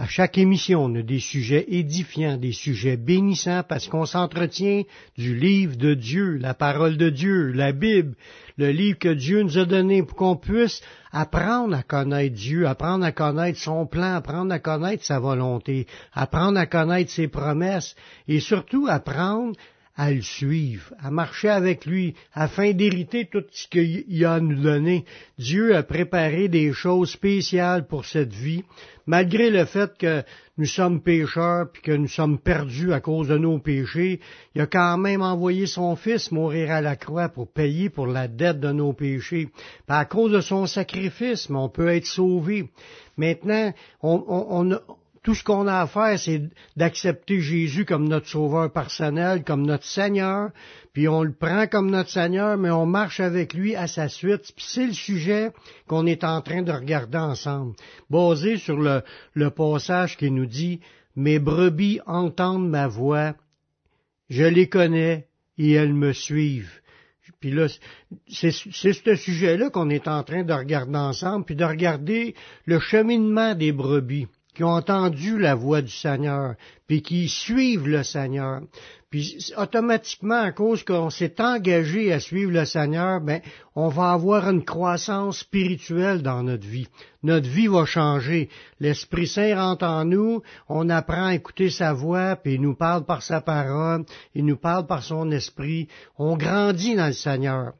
À chaque émission, on a des sujets édifiants, des sujets bénissants, parce qu'on s'entretient du livre de Dieu, la parole de Dieu, la Bible, le livre que Dieu nous a donné pour qu'on puisse apprendre à connaître Dieu, apprendre à connaître son plan, apprendre à connaître sa volonté, apprendre à connaître ses promesses, et surtout apprendre à le suivre, à marcher avec lui, afin d'hériter tout ce qu'il a à nous donner. Dieu a préparé des choses spéciales pour cette vie, malgré le fait que nous sommes pécheurs puis que nous sommes perdus à cause de nos péchés. Il a quand même envoyé son Fils mourir à la croix pour payer pour la dette de nos péchés. à cause de son sacrifice, on peut être sauvé. Maintenant, on, on, tout ce qu'on a à faire, c'est d'accepter Jésus comme notre sauveur personnel, comme notre Seigneur, puis on le prend comme notre Seigneur, mais on marche avec lui à sa suite. Puis c'est le sujet qu'on est en train de regarder ensemble, basé sur le, passage qui nous dit Mes brebis entendent ma voix, je les connais et elles me suivent. Puis là, c'est ce sujet-là qu'on est en train de regarder ensemble, puis de regarder le cheminement des brebis qui ont entendu la voix du Seigneur, puis qui suivent le Seigneur. Puis automatiquement, à cause qu'on s'est engagé à suivre le Seigneur, ben, on va avoir une croissance spirituelle dans notre vie. Notre vie va changer. L'Esprit Saint rentre en nous, on apprend à écouter sa voix, puis il nous parle par sa parole, il nous parle par son esprit. On grandit dans le Seigneur.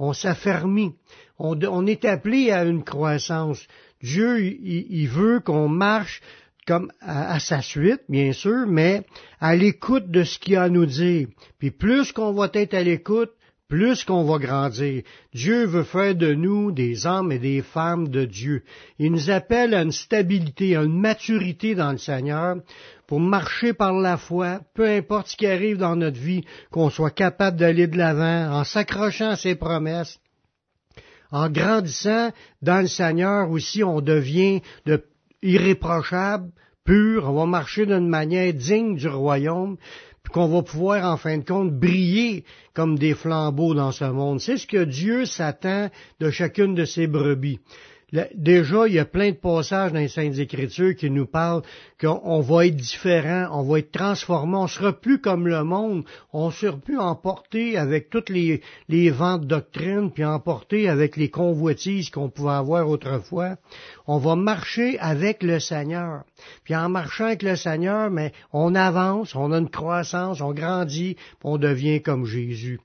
On s'affermit. On, on est appelé à une croissance. Dieu, il, veut qu'on marche comme à, sa suite, bien sûr, mais à l'écoute de ce qu'il a à nous dire. Puis plus qu'on va être à l'écoute, plus qu'on va grandir. Dieu veut faire de nous des hommes et des femmes de Dieu. Il nous appelle à une stabilité, à une maturité dans le Seigneur pour marcher par la foi, peu importe ce qui arrive dans notre vie, qu'on soit capable d'aller de l'avant en s'accrochant à ses promesses, en grandissant dans le Seigneur aussi, on devient de irréprochable, pur, on va marcher d'une manière digne du royaume, puis qu'on va pouvoir en fin de compte briller comme des flambeaux dans ce monde. C'est ce que Dieu s'attend de chacune de ses brebis. Déjà, il y a plein de passages dans les Saintes Écritures qui nous parlent qu'on va être différent, on va être transformé, on sera plus comme le monde, on sera plus emporté avec toutes les, vents de doctrine, puis emporté avec les convoitises qu'on pouvait avoir autrefois. On va marcher avec le Seigneur. Puis en marchant avec le Seigneur, mais on avance, on a une croissance, on grandit, on devient comme Jésus.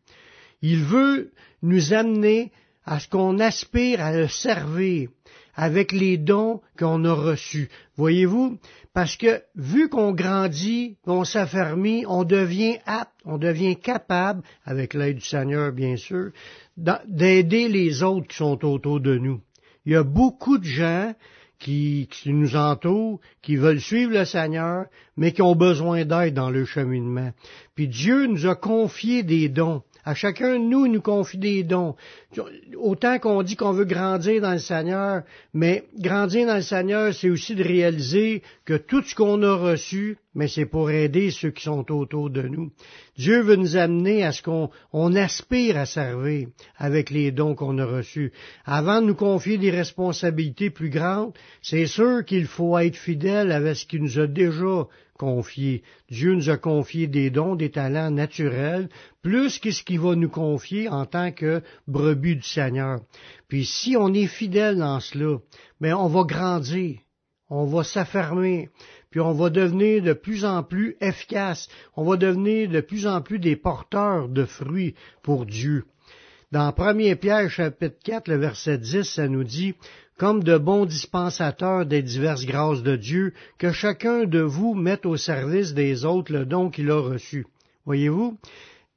Il veut nous amener à ce qu'on aspire à le servir avec les dons qu'on a reçus. Voyez-vous? Parce que vu qu'on grandit, qu'on s'affermit, on devient apte, on devient capable, avec l'aide du Seigneur bien sûr, d'aider les autres qui sont autour de nous. Il y a beaucoup de gens qui, qui, nous entourent, qui veulent suivre le Seigneur, mais qui ont besoin d'aide dans le cheminement. Puis Dieu nous a confié des dons. À chacun de nous, nous confie des dons. Autant qu'on dit qu'on veut grandir dans le Seigneur, mais grandir dans le Seigneur, c'est aussi de réaliser que tout ce qu'on a reçu, mais c'est pour aider ceux qui sont autour de nous. Dieu veut nous amener à ce qu'on on aspire à servir avec les dons qu'on a reçus. Avant de nous confier des responsabilités plus grandes, c'est sûr qu'il faut être fidèle avec ce qu'il nous a déjà confié. Dieu nous a confié des dons, des talents naturels, plus que ce qu'il va nous confier en tant que brebis du Seigneur. Puis si on est fidèle dans cela, mais ben, on va grandir, on va s'affermer, puis on va devenir de plus en plus efficace, on va devenir de plus en plus des porteurs de fruits pour Dieu. Dans 1 Pierre chapitre 4, le verset 10, ça nous dit, comme de bons dispensateurs des diverses grâces de Dieu, que chacun de vous mette au service des autres le don qu'il a reçu. Voyez-vous?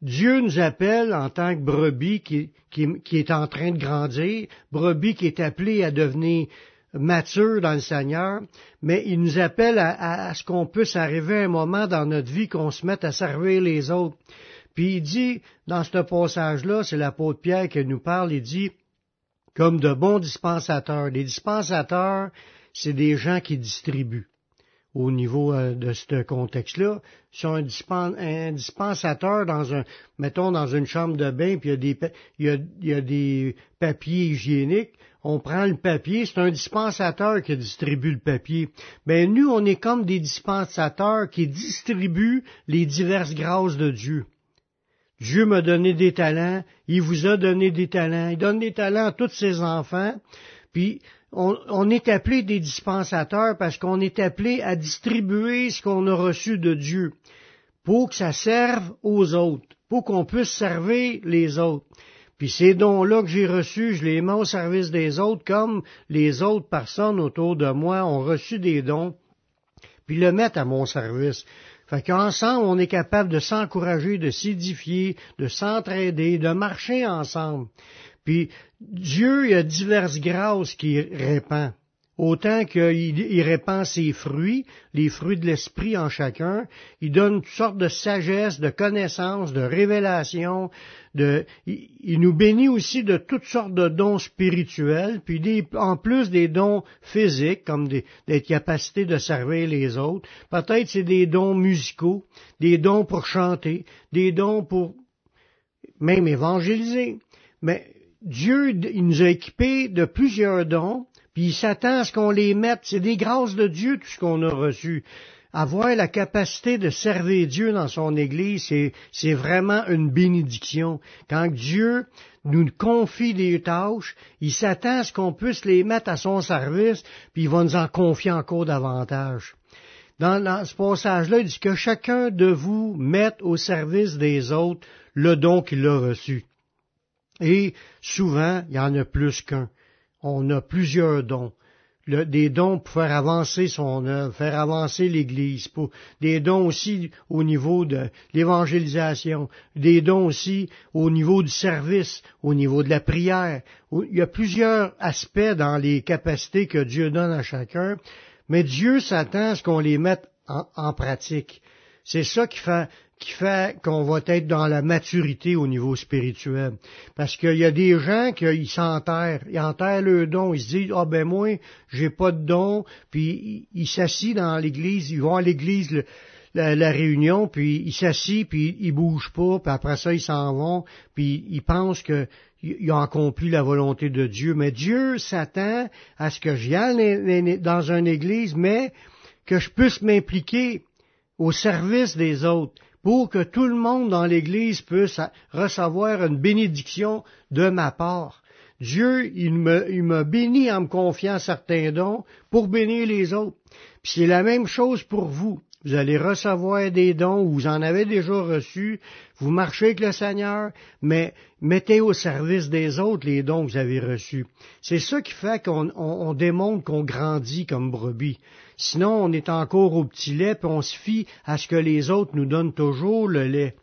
Dieu nous appelle en tant que brebis qui, qui, est en train de grandir, brebis qui est appelé à devenir matures dans le Seigneur, mais il nous appelle à, ce qu'on puisse arriver à un moment dans notre vie qu'on se mette à servir les autres. Puis il dit, dans ce passage-là, c'est l'apôtre Pierre qui nous parle, il dit, comme de bons dispensateurs. Les dispensateurs, c'est des gens qui distribuent au niveau euh, de ce contexte-là. sont un, dispensateur dans un, mettons dans une chambre de bain, puis il y a des, il y a, des papiers hygiéniques. On prend le papier, c'est un dispensateur qui distribue le papier. Mais ben, nous, on est comme des dispensateurs qui distribuent les diverses grâces de Dieu. Dieu m'a donné des talents, il vous a donné des talents, il donne des talents à tous ses enfants, puis on, est appelé des dispensateurs parce qu'on est appelé à distribuer ce qu'on a reçu de Dieu pour que ça serve aux autres, pour qu'on puisse servir les autres. Puis ces dons-là que j'ai reçus, je les mets au service des autres comme les autres personnes autour de moi ont reçu des dons, puis le mettent à mon service. Fait qu'ensemble, on est capable de s'encourager, de s'édifier, de s'entraider, de marcher ensemble. Puis Dieu, il a diverses grâces qu'il répand. Autant qu'il répand ses fruits, les fruits de l'esprit en chacun, il donne toutes sortes de sagesse, de connaissance, de révélation, de, il, nous bénit aussi de toutes sortes de dons spirituels, puis en plus des dons physiques, comme des, des capacités de servir les autres. Peut-être c'est des dons musicaux, des dons pour chanter, des dons pour même évangéliser. Mais Dieu, nous a équipés de plusieurs dons, puis il s'attend à ce qu'on les mette. C'est des grâces de Dieu tout ce qu'on a reçu. Avoir la capacité de servir Dieu dans son Église, c'est vraiment une bénédiction. Quand Dieu nous confie des tâches, il s'attend à ce qu'on puisse les mettre à son service, puis il va nous en confier encore davantage. Dans, dans ce passage-là, il dit que chacun de vous mette au service des autres le don qu'il a reçu. Et souvent, il y en a plus qu'un. On a plusieurs dons. des dons pour faire avancer son œuvre, faire avancer l'Église, des dons aussi au niveau de l'évangélisation, des dons aussi au niveau du service, au niveau de la prière. Il y a plusieurs aspects dans les capacités que Dieu donne à chacun, mais Dieu s'attend à ce qu'on les mette en pratique. C'est ça qui fait, qui fait qu'on va être dans la maturité au niveau spirituel. Parce qu'il y a des gens qui s'enterrent, ils enterrent le don, ils se disent, ah ben moi, j'ai pas de don, puis ils s'assient dans l'église, ils vont à l'église, la, réunion, puis ils s'assient, puis ils bougent pas, puis après ça, ils s'en vont, puis ils pensent qu'ils ont accompli la volonté de Dieu. Mais Dieu s'attend à ce que j'y aille dans une église, mais que je puisse m'impliquer au service des autres pour que tout le monde dans l'Église puisse recevoir une bénédiction de ma part. Dieu, il me, bénit en me confiant certains dons pour bénir les autres. Puis c'est la même chose pour vous. Vous allez recevoir des dons, vous en avez déjà reçus, vous marchez avec le Seigneur, mais mettez au service des autres les dons que vous avez reçus. C'est ça qui fait qu'on démontre qu'on grandit comme brebis. Sinon, on est encore au petit lait, puis on se fie à ce que les autres nous donnent toujours le lait.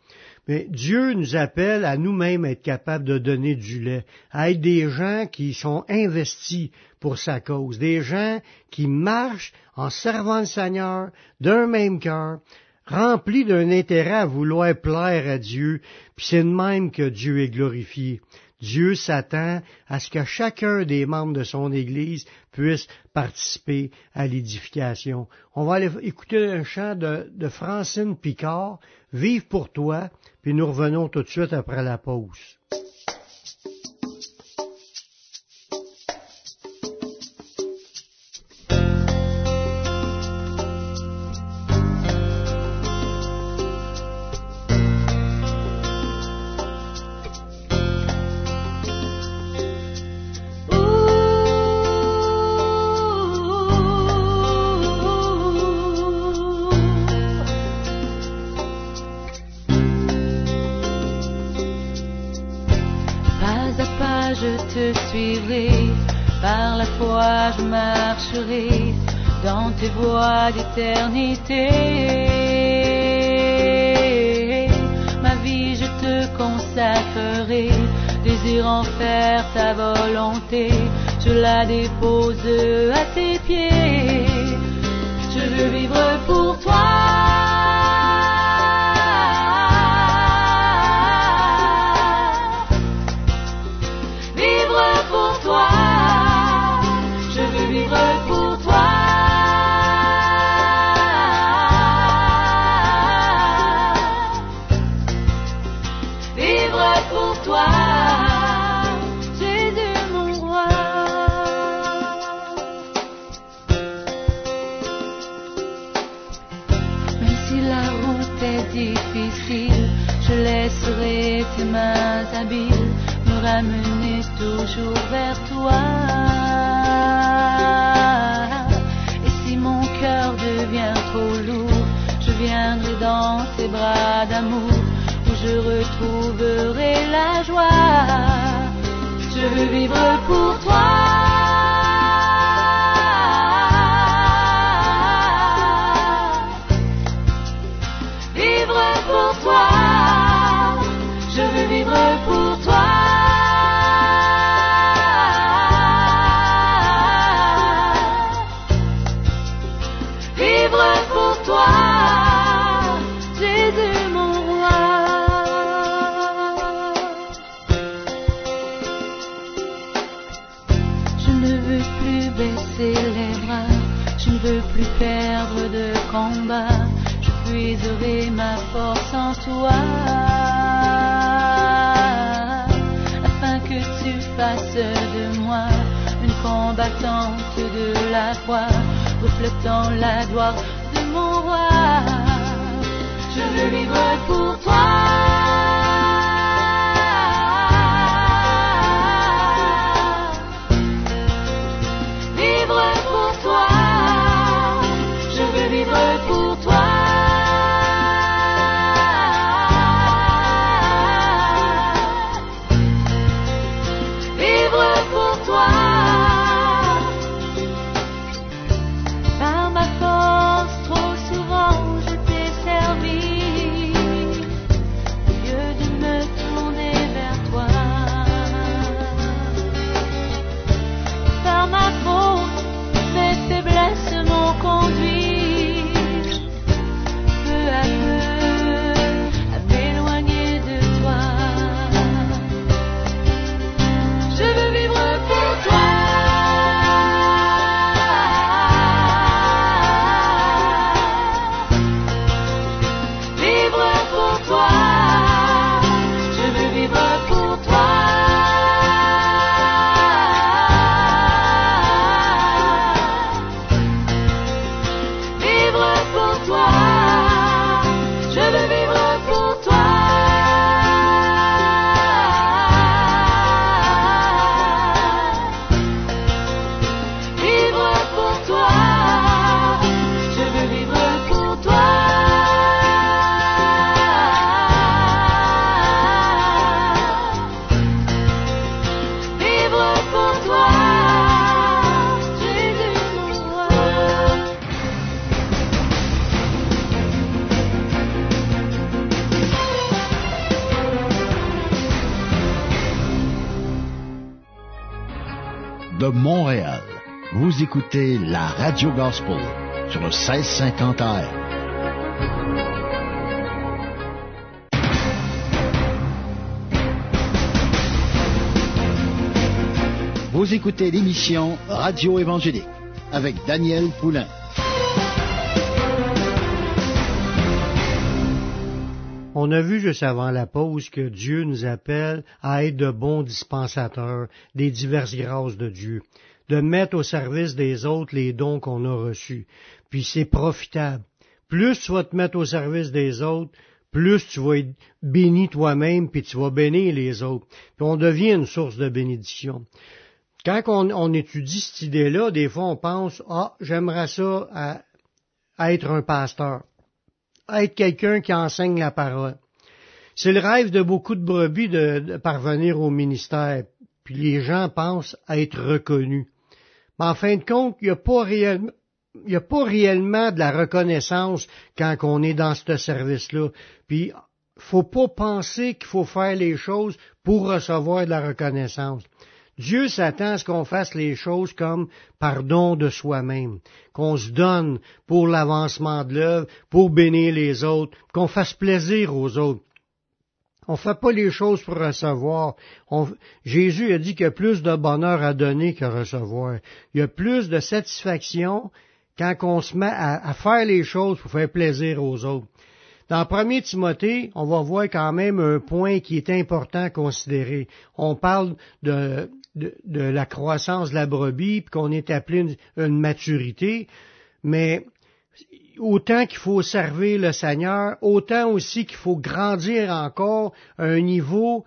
Mais Dieu nous appelle à nous-mêmes être capables de donner du lait, à être des gens qui sont investis pour sa cause, des gens qui marchent en servant le Seigneur d'un même cœur, remplis d'un intérêt à vouloir plaire à Dieu, puis c'est de même que Dieu est glorifié. Dieu s'attend à ce que chacun des membres de son Église puisse participer à l'édification. On va aller écouter un chant de, de Francine Picard, Vive pour toi, puis nous revenons tout de suite après la pause. Je la dépose à tes pieds. Je veux vivre pour toi. Vivre pour Afin que tu fasses de moi une combattante de la foi, reflétant la gloire de mon roi. Je veux vivre pour toi. Mes faiblesses vous écoutez la Radio Gospel sur le 1650 AM. Vous écoutez l'émission Radio Évangélique avec Daniel Poulain. On a vu juste avant la pause que Dieu nous appelle à être de bons dispensateurs des diverses grâces de Dieu, de mettre au service des autres les dons qu'on a reçus. Puis c'est profitable. Plus tu vas te mettre au service des autres, plus tu vas être béni toi-même, puis tu vas bénir les autres. Puis on devient une source de bénédiction. Quand on, étudie cette idée-là, des fois on pense, ah, j'aimerais ça à- à être un pasteur être quelqu'un qui enseigne la parole. C'est le rêve de beaucoup de brebis de, de parvenir au ministère, puis les gens pensent être reconnus. Mais en fin de compte, il n'y a pas réellement de la reconnaissance quand on est dans ce service-là. Puis, faut pas penser qu'il faut faire les choses pour recevoir de la reconnaissance. Dieu s'attend à ce qu'on fasse les choses comme pardon de soi-même, qu'on se donne pour l'avancement de l'œuvre, pour bénir les autres, qu'on fasse plaisir aux autres. On ne fait pas les choses pour recevoir. Jésus a dit qu'il y a plus de bonheur à donner qu'à recevoir. Il y a plus de satisfaction quand on se met à, faire les choses pour faire plaisir aux autres. Dans 1 Timothée, on va voir quand même un point qui est important à considérer. On parle de, la croissance de la brebis, puis qu'on est appelé une, maturité, mais autant qu'il faut servir le Seigneur, autant aussi qu'il faut grandir encore à un niveau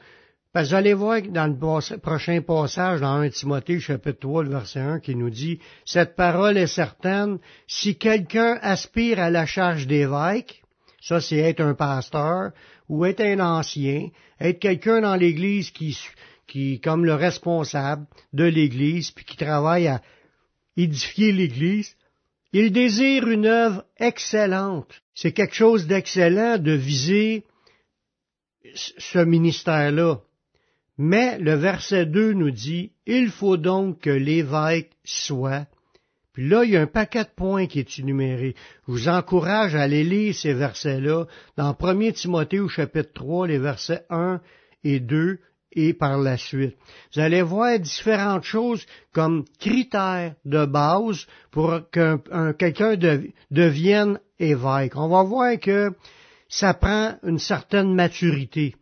parce que vous allez voir dans le prochain passage, dans 1 Timothée, chapitre 3, le verset 1, qui nous dit, Cette parole est certaine, si quelqu'un aspire à la charge d'évêque, ça, c'est être un pasteur ou être un ancien, être quelqu'un dans l'Église qui, qui, comme le responsable de l'Église, puis qui travaille à édifier l'Église. Il désire une œuvre excellente. C'est quelque chose d'excellent de viser ce ministère-là. Mais le verset 2 nous dit, il faut donc que l'évêque soit puis là, il y a un paquet de points qui est énuméré. Je vous encourage à aller lire ces versets-là dans 1 Timothée au chapitre 3, les versets 1 et 2 et par la suite. Vous allez voir différentes choses comme critères de base pour qu'un quelqu'un devienne évêque. On va voir que ça prend une certaine maturité,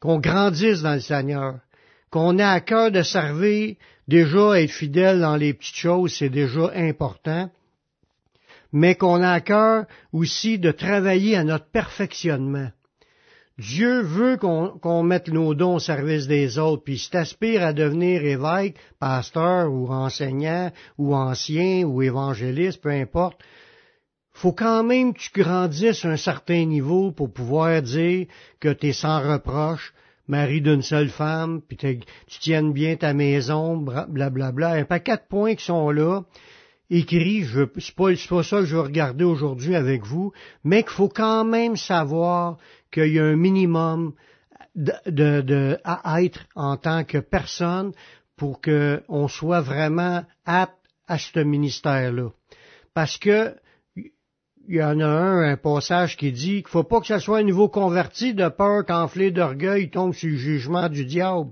qu'on grandisse dans le Seigneur, qu'on ait à cœur de servir Déjà, être fidèle dans les petites choses, c'est déjà important, mais qu'on a à cœur aussi de travailler à notre perfectionnement. Dieu veut qu'on mette nos dons au service des autres, puis si t'aspires à devenir évêque, pasteur ou enseignant ou ancien ou évangéliste, peu importe, faut quand même que tu grandisses à un certain niveau pour pouvoir dire que tu es sans reproche, mari d'une seule femme, puis tu tiennes bien ta maison, blablabla. Bla, un paquet de points qui sont là, écrits, je c'est pas, pas ça que je vais regarder aujourd'hui avec vous, mais qu'il faut quand même savoir qu'il y a un minimum de, de, à être en tant que personne pour qu'on soit vraiment apte à ce ministère-là. Parce que il y en a un, un passage qui dit qu'il faut pas que ce soit un nouveau converti de peur qu'enflé d'orgueil tombe sur le jugement du diable.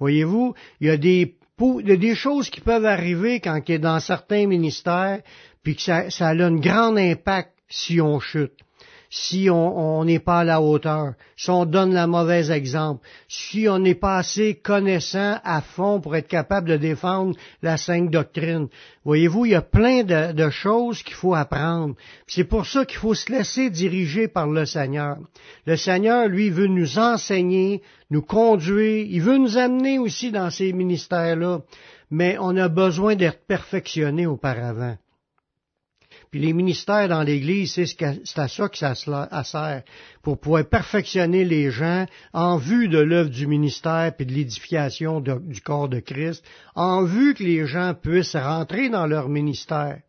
Voyez-vous, il y a des il y a des choses qui peuvent arriver quand il est dans certains ministères, puis que ça, ça a un grand impact si on chute si on n'est pas à la hauteur, si on donne le mauvais exemple, si on n'est pas assez connaissant à fond pour être capable de défendre la sainte doctrine. Voyez-vous, il y a plein de, de choses qu'il faut apprendre. C'est pour ça qu'il faut se laisser diriger par le Seigneur. Le Seigneur, lui, veut nous enseigner, nous conduire, il veut nous amener aussi dans ces ministères-là, mais on a besoin d'être perfectionné auparavant. Puis les ministères dans l'Église, c'est à ça que ça sert, pour pouvoir perfectionner les gens en vue de l'œuvre du ministère et de l'édification du corps de Christ, en vue que les gens puissent rentrer dans leur ministère.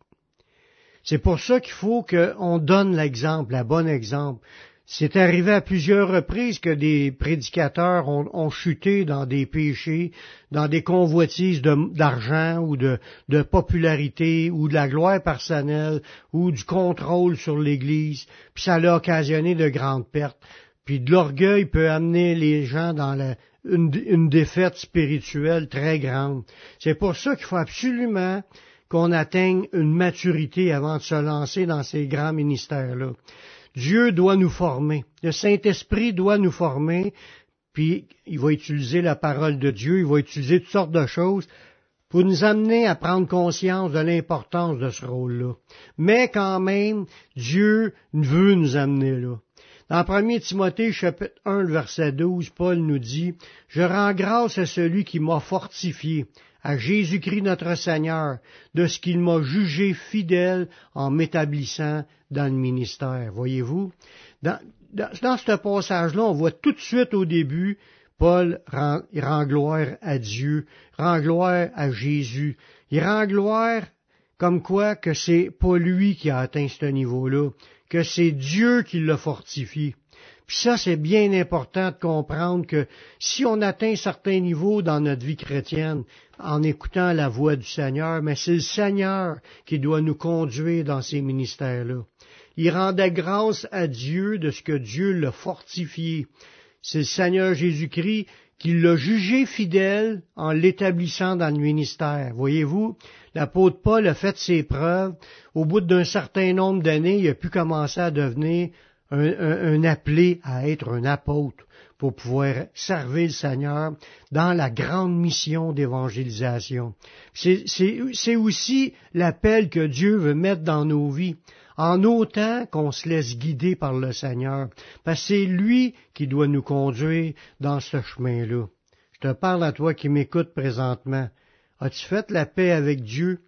C'est pour ça qu'il faut qu'on donne l'exemple, le bon exemple. C'est arrivé à plusieurs reprises que des prédicateurs ont, chuté dans des péchés, dans des convoitises d'argent ou de, popularité ou de la gloire personnelle ou du contrôle sur l'Église, puis ça a occasionné de grandes pertes. Puis de l'orgueil peut amener les gens dans une défaite spirituelle très grande. C'est pour ça qu'il faut absolument qu'on atteigne une maturité avant de se lancer dans ces grands ministères-là. Dieu doit nous former. Le Saint-Esprit doit nous former, puis il va utiliser la parole de Dieu, il va utiliser toutes sortes de choses pour nous amener à prendre conscience de l'importance de ce rôle-là. Mais quand même, Dieu veut nous amener là. Dans 1 Timothée chapitre 1, verset 12, Paul nous dit, Je rends grâce à celui qui m'a fortifié, à Jésus-Christ notre Seigneur, de ce qu'il m'a jugé fidèle en m'établissant dans le ministère. Voyez-vous? Dans, dans, ce passage-là, on voit tout de suite au début, Paul rend, il gloire à Dieu, rend gloire à Jésus. Il rend gloire comme quoi que c'est pas lui qui a atteint ce niveau-là, que c'est Dieu qui l'a fortifié. Puis ça, c'est bien important de comprendre que si on atteint certains niveaux dans notre vie chrétienne, en écoutant la voix du Seigneur, mais c'est le Seigneur qui doit nous conduire dans ces ministères-là. Il rendait grâce à Dieu de ce que Dieu l'a fortifié. C'est le Seigneur Jésus-Christ qui l'a jugé fidèle en l'établissant dans le ministère. Voyez-vous, l'apôtre Paul a fait ses preuves. Au bout d'un certain nombre d'années, il a pu commencer à devenir un, appelé à être un apôtre pour pouvoir servir le Seigneur dans la grande mission d'évangélisation. C'est aussi l'appel que Dieu veut mettre dans nos vies en autant qu'on se laisse guider par le Seigneur, parce que c'est lui qui doit nous conduire dans ce chemin-là. Je te parle à toi qui m'écoutes présentement. As-tu fait la paix avec Dieu?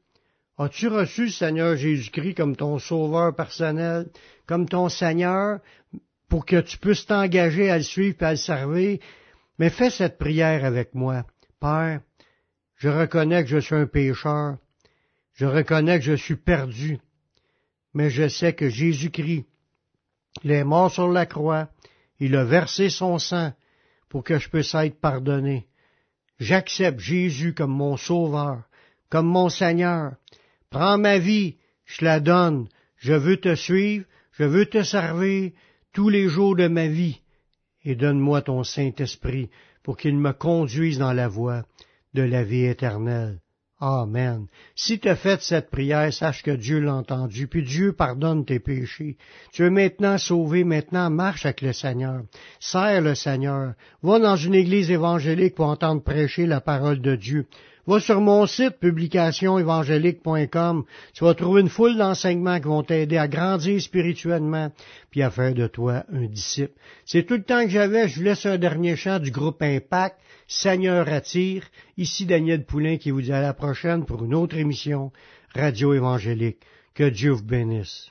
As-tu reçu Seigneur Jésus-Christ comme ton sauveur personnel, comme ton Seigneur, pour que tu puisses t'engager à le suivre et à le servir? Mais fais cette prière avec moi. Père, je reconnais que je suis un pécheur. Je reconnais que je suis perdu mais je sais que Jésus-Christ, il est mort sur la croix, il a versé son sang pour que je puisse être pardonné. J'accepte Jésus comme mon sauveur, comme mon Seigneur. Prends ma vie, je la donne. Je veux te suivre, je veux te servir tous les jours de ma vie. Et donne-moi ton Saint-Esprit pour qu'il me conduise dans la voie de la vie éternelle. Amen. Si tu as fait cette prière, sache que Dieu l'a entendu, puis Dieu pardonne tes péchés. Tu es maintenant sauvé, maintenant marche avec le Seigneur. Sers le Seigneur. Va dans une église évangélique pour entendre prêcher la parole de Dieu. Va sur mon site publicationévangélique.com. Tu vas trouver une foule d'enseignements qui vont t'aider à grandir spirituellement puis à faire de toi un disciple. C'est tout le temps que j'avais. Je vous laisse un dernier chant du groupe Impact. Seigneur attire. Ici Daniel Poulain qui vous dit à la prochaine pour une autre émission Radio Évangélique. Que Dieu vous bénisse.